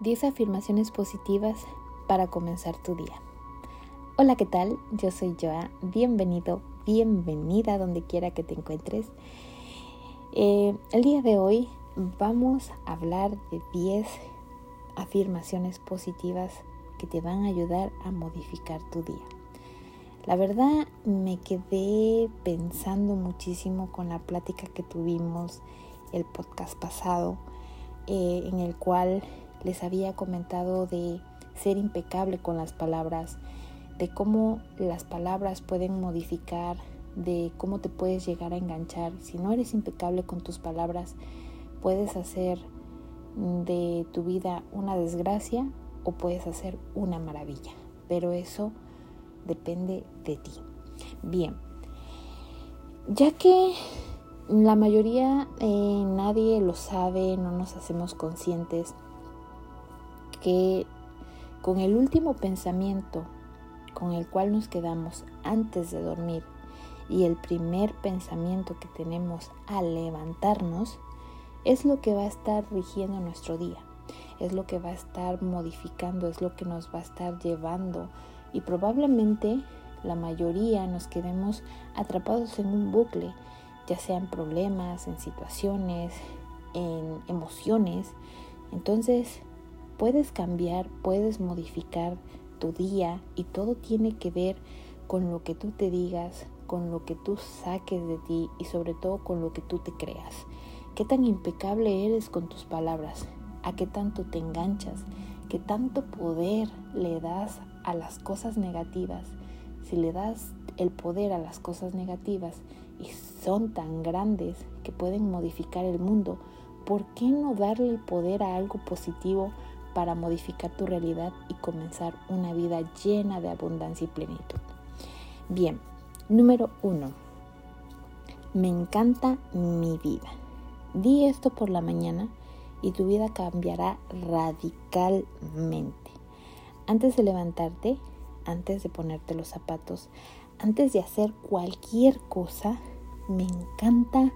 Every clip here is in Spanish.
10 afirmaciones positivas para comenzar tu día. Hola, ¿qué tal? Yo soy Joa. Bienvenido, bienvenida donde quiera que te encuentres. Eh, el día de hoy vamos a hablar de 10 afirmaciones positivas que te van a ayudar a modificar tu día. La verdad me quedé pensando muchísimo con la plática que tuvimos el podcast pasado, eh, en el cual les había comentado de ser impecable con las palabras, de cómo las palabras pueden modificar, de cómo te puedes llegar a enganchar. Si no eres impecable con tus palabras, puedes hacer de tu vida una desgracia o puedes hacer una maravilla. Pero eso depende de ti. Bien, ya que la mayoría eh, nadie lo sabe, no nos hacemos conscientes que con el último pensamiento con el cual nos quedamos antes de dormir y el primer pensamiento que tenemos al levantarnos es lo que va a estar rigiendo nuestro día, es lo que va a estar modificando, es lo que nos va a estar llevando y probablemente la mayoría nos quedemos atrapados en un bucle, ya sea en problemas, en situaciones, en emociones. Entonces, puedes cambiar, puedes modificar tu día y todo tiene que ver con lo que tú te digas, con lo que tú saques de ti y sobre todo con lo que tú te creas. ¿Qué tan impecable eres con tus palabras? ¿A qué tanto te enganchas? ¿Qué tanto poder le das a las cosas negativas? Si le das el poder a las cosas negativas y son tan grandes que pueden modificar el mundo, ¿por qué no darle el poder a algo positivo para modificar tu realidad y comenzar una vida llena de abundancia y plenitud. Bien, número uno. Me encanta mi vida. Di esto por la mañana y tu vida cambiará radicalmente. Antes de levantarte, antes de ponerte los zapatos, antes de hacer cualquier cosa, me encanta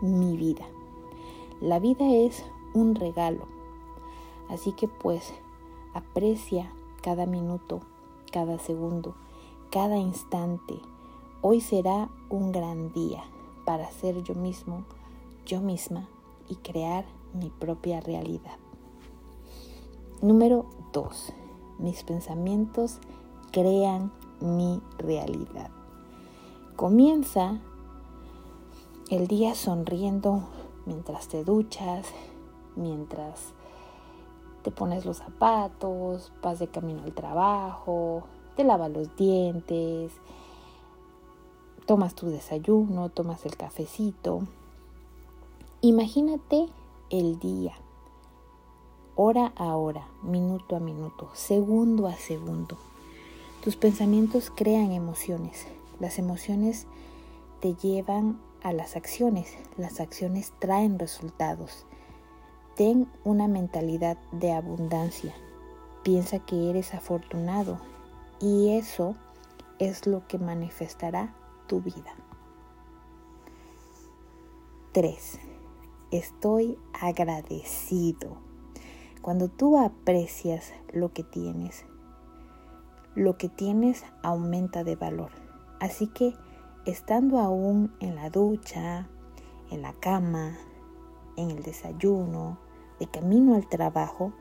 mi vida. La vida es un regalo Así que pues aprecia cada minuto, cada segundo, cada instante. Hoy será un gran día para ser yo mismo, yo misma y crear mi propia realidad. Número 2. Mis pensamientos crean mi realidad. Comienza el día sonriendo mientras te duchas, mientras te pones los zapatos, vas de camino al trabajo, te lavas los dientes, tomas tu desayuno, tomas el cafecito. Imagínate el día, hora a hora, minuto a minuto, segundo a segundo. Tus pensamientos crean emociones. Las emociones te llevan a las acciones. Las acciones traen resultados. Ten una mentalidad de abundancia. Piensa que eres afortunado y eso es lo que manifestará tu vida. 3. Estoy agradecido. Cuando tú aprecias lo que tienes, lo que tienes aumenta de valor. Así que estando aún en la ducha, en la cama, en el desayuno, de camino al trabajo,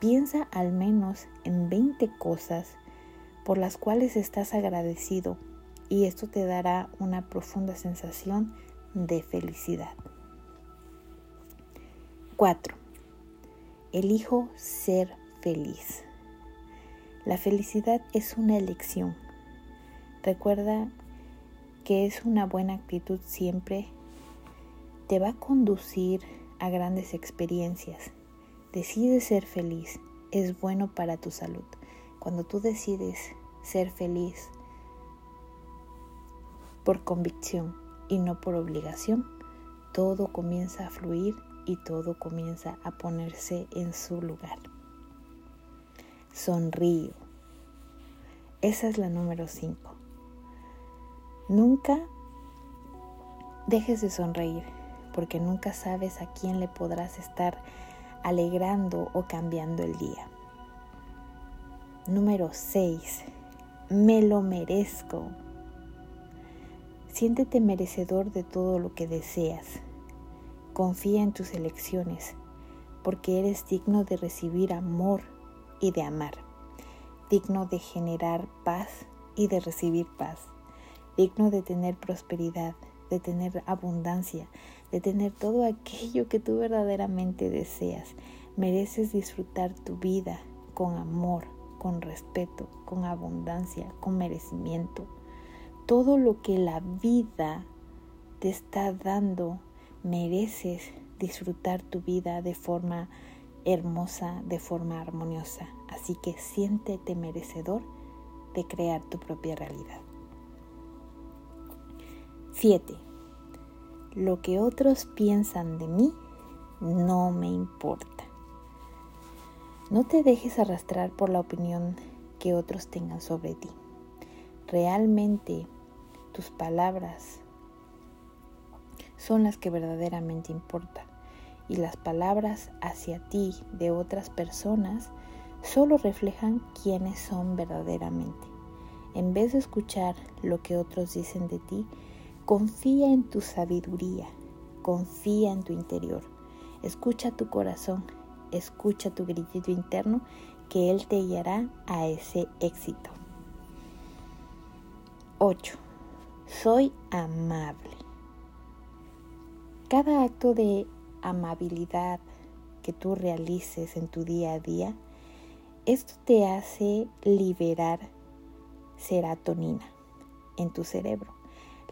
piensa al menos en 20 cosas por las cuales estás agradecido y esto te dará una profunda sensación de felicidad. 4. Elijo ser feliz. La felicidad es una elección. Recuerda que es una buena actitud siempre te va a conducir a grandes experiencias. Decide ser feliz, es bueno para tu salud. Cuando tú decides ser feliz por convicción y no por obligación, todo comienza a fluir y todo comienza a ponerse en su lugar. Sonrío. Esa es la número 5. Nunca dejes de sonreír porque nunca sabes a quién le podrás estar alegrando o cambiando el día. Número 6. Me lo merezco. Siéntete merecedor de todo lo que deseas. Confía en tus elecciones, porque eres digno de recibir amor y de amar, digno de generar paz y de recibir paz, digno de tener prosperidad, de tener abundancia, de tener todo aquello que tú verdaderamente deseas. Mereces disfrutar tu vida con amor, con respeto, con abundancia, con merecimiento todo lo que la vida te está dando, mereces disfrutar tu vida de forma hermosa, de forma armoniosa. Así que siéntete merecedor de crear tu propia realidad. 7. Lo que otros piensan de mí no me importa. No te dejes arrastrar por la opinión que otros tengan sobre ti realmente tus palabras son las que verdaderamente importan y las palabras hacia ti de otras personas solo reflejan quiénes son verdaderamente. En vez de escuchar lo que otros dicen de ti, confía en tu sabiduría, confía en tu interior, escucha tu corazón, escucha tu grillito interno que Él te guiará a ese éxito. 8. Soy amable. Cada acto de amabilidad que tú realices en tu día a día, esto te hace liberar serotonina en tu cerebro.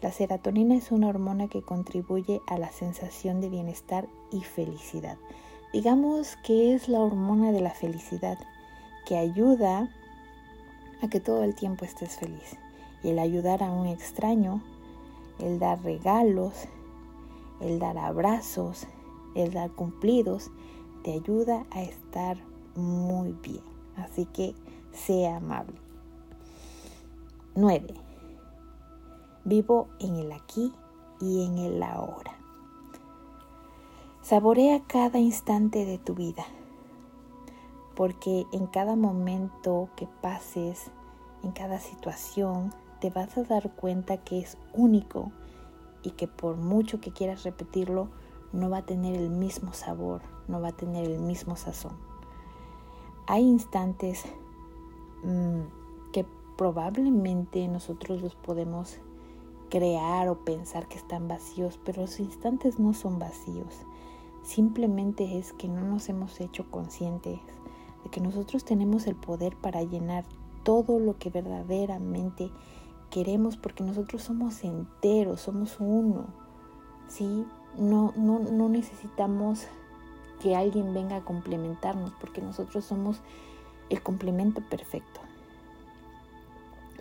La serotonina es una hormona que contribuye a la sensación de bienestar y felicidad. Digamos que es la hormona de la felicidad que ayuda a que todo el tiempo estés feliz y el ayudar a un extraño, el dar regalos, el dar abrazos, el dar cumplidos, te ayuda a estar muy bien. Así que sea amable. 9. Vivo en el aquí y en el ahora. Saborea cada instante de tu vida, porque en cada momento que pases, en cada situación, te vas a dar cuenta que es único y que por mucho que quieras repetirlo, no va a tener el mismo sabor, no va a tener el mismo sazón. Hay instantes mm, que probablemente nosotros los podemos crear o pensar que están vacíos, pero los instantes no son vacíos. Simplemente es que no nos hemos hecho conscientes de que nosotros tenemos el poder para llenar todo lo que verdaderamente queremos porque nosotros somos enteros, somos uno. ¿sí? No, no, no necesitamos que alguien venga a complementarnos porque nosotros somos el complemento perfecto.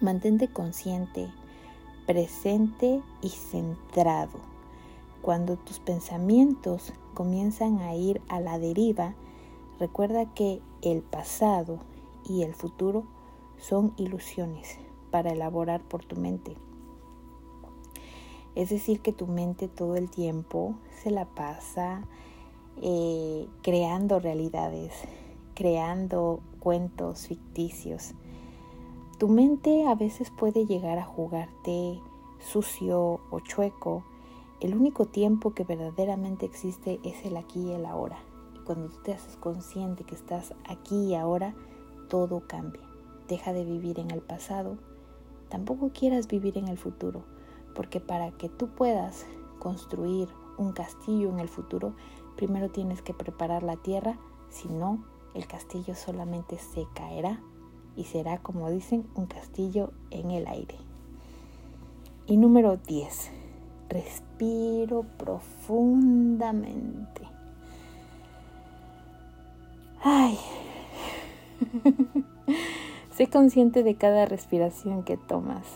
Mantente consciente, presente y centrado. Cuando tus pensamientos comienzan a ir a la deriva, recuerda que el pasado y el futuro son ilusiones, para elaborar por tu mente. Es decir, que tu mente todo el tiempo se la pasa eh, creando realidades, creando cuentos ficticios. Tu mente a veces puede llegar a jugarte sucio o chueco. El único tiempo que verdaderamente existe es el aquí y el ahora. Y cuando tú te haces consciente que estás aquí y ahora, todo cambia. Deja de vivir en el pasado Tampoco quieras vivir en el futuro, porque para que tú puedas construir un castillo en el futuro, primero tienes que preparar la tierra, si no, el castillo solamente se caerá y será, como dicen, un castillo en el aire. Y número 10. Respiro profundamente. Ay. Sé consciente de cada respiración que tomas.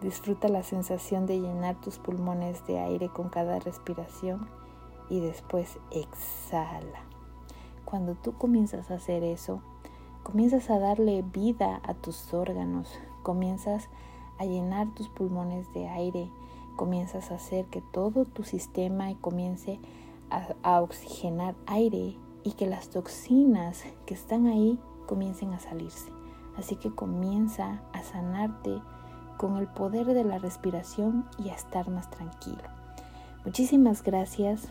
Disfruta la sensación de llenar tus pulmones de aire con cada respiración y después exhala. Cuando tú comienzas a hacer eso, comienzas a darle vida a tus órganos, comienzas a llenar tus pulmones de aire, comienzas a hacer que todo tu sistema comience a, oxigenar aire y que las toxinas que están ahí comiencen a salirse. Así que comienza a sanarte con el poder de la respiración y a estar más tranquilo. Muchísimas gracias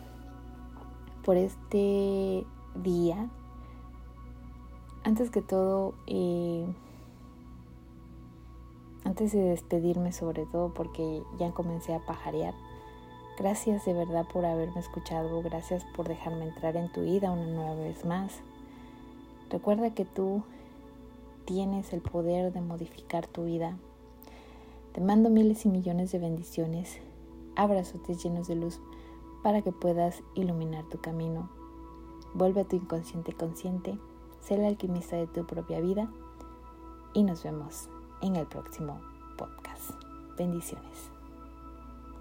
por este día. Antes que todo, eh, antes de despedirme sobre todo porque ya comencé a pajarear, gracias de verdad por haberme escuchado, gracias por dejarme entrar en tu vida una nueva vez más. Recuerda que tú tienes el poder de modificar tu vida. Te mando miles y millones de bendiciones, abrazotes llenos de luz para que puedas iluminar tu camino. Vuelve a tu inconsciente consciente, sé el alquimista de tu propia vida y nos vemos en el próximo podcast. Bendiciones.